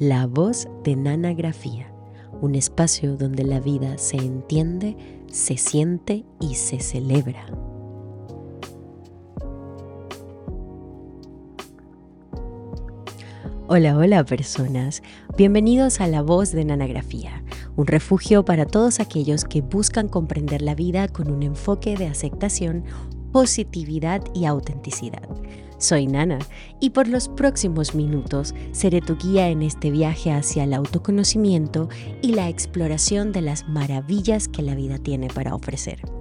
La voz de Nanagrafía, un espacio donde la vida se entiende, se siente y se celebra. Hola, hola personas, bienvenidos a La voz de Nanagrafía, un refugio para todos aquellos que buscan comprender la vida con un enfoque de aceptación, positividad y autenticidad soy Nana y por los próximos minutos seré tu guía en este viaje hacia el autoconocimiento y la exploración de las maravillas que la vida tiene para ofrecer.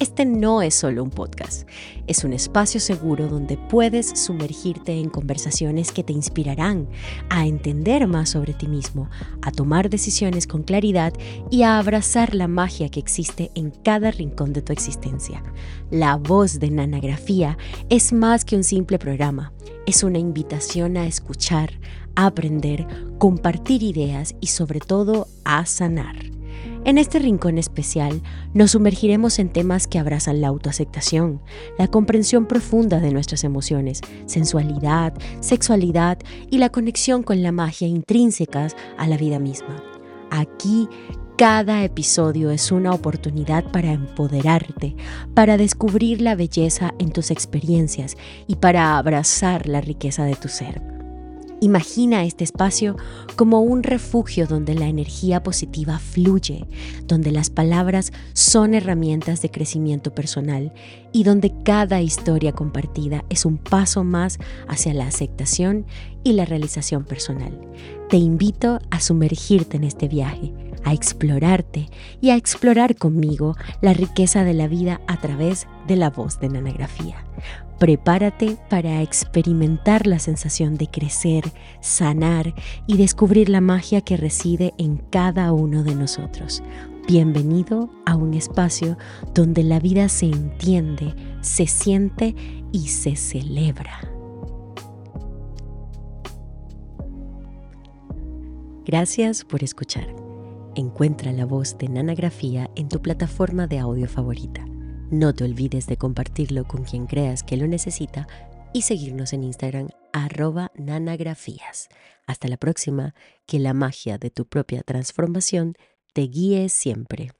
Este no es solo un podcast, es un espacio seguro donde puedes sumergirte en conversaciones que te inspirarán a entender más sobre ti mismo, a tomar decisiones con claridad y a abrazar la magia que existe en cada rincón de tu existencia. La voz de Nanagrafía es más que un simple programa, es una invitación a escuchar, a aprender, compartir ideas y sobre todo a sanar. En este rincón especial nos sumergiremos en temas que abrazan la autoaceptación, la comprensión profunda de nuestras emociones, sensualidad, sexualidad y la conexión con la magia intrínsecas a la vida misma. Aquí cada episodio es una oportunidad para empoderarte, para descubrir la belleza en tus experiencias y para abrazar la riqueza de tu ser. Imagina este espacio como un refugio donde la energía positiva fluye, donde las palabras son herramientas de crecimiento personal y donde cada historia compartida es un paso más hacia la aceptación y la realización personal. Te invito a sumergirte en este viaje, a explorarte y a explorar conmigo la riqueza de la vida a través de la voz de nanagrafía. Prepárate para experimentar la sensación de crecer, sanar y descubrir la magia que reside en cada uno de nosotros. Bienvenido a un espacio donde la vida se entiende, se siente y se celebra. Gracias por escuchar. Encuentra la voz de Nanagrafía en tu plataforma de audio favorita. No te olvides de compartirlo con quien creas que lo necesita y seguirnos en Instagram arroba nanagrafías. Hasta la próxima, que la magia de tu propia transformación te guíe siempre.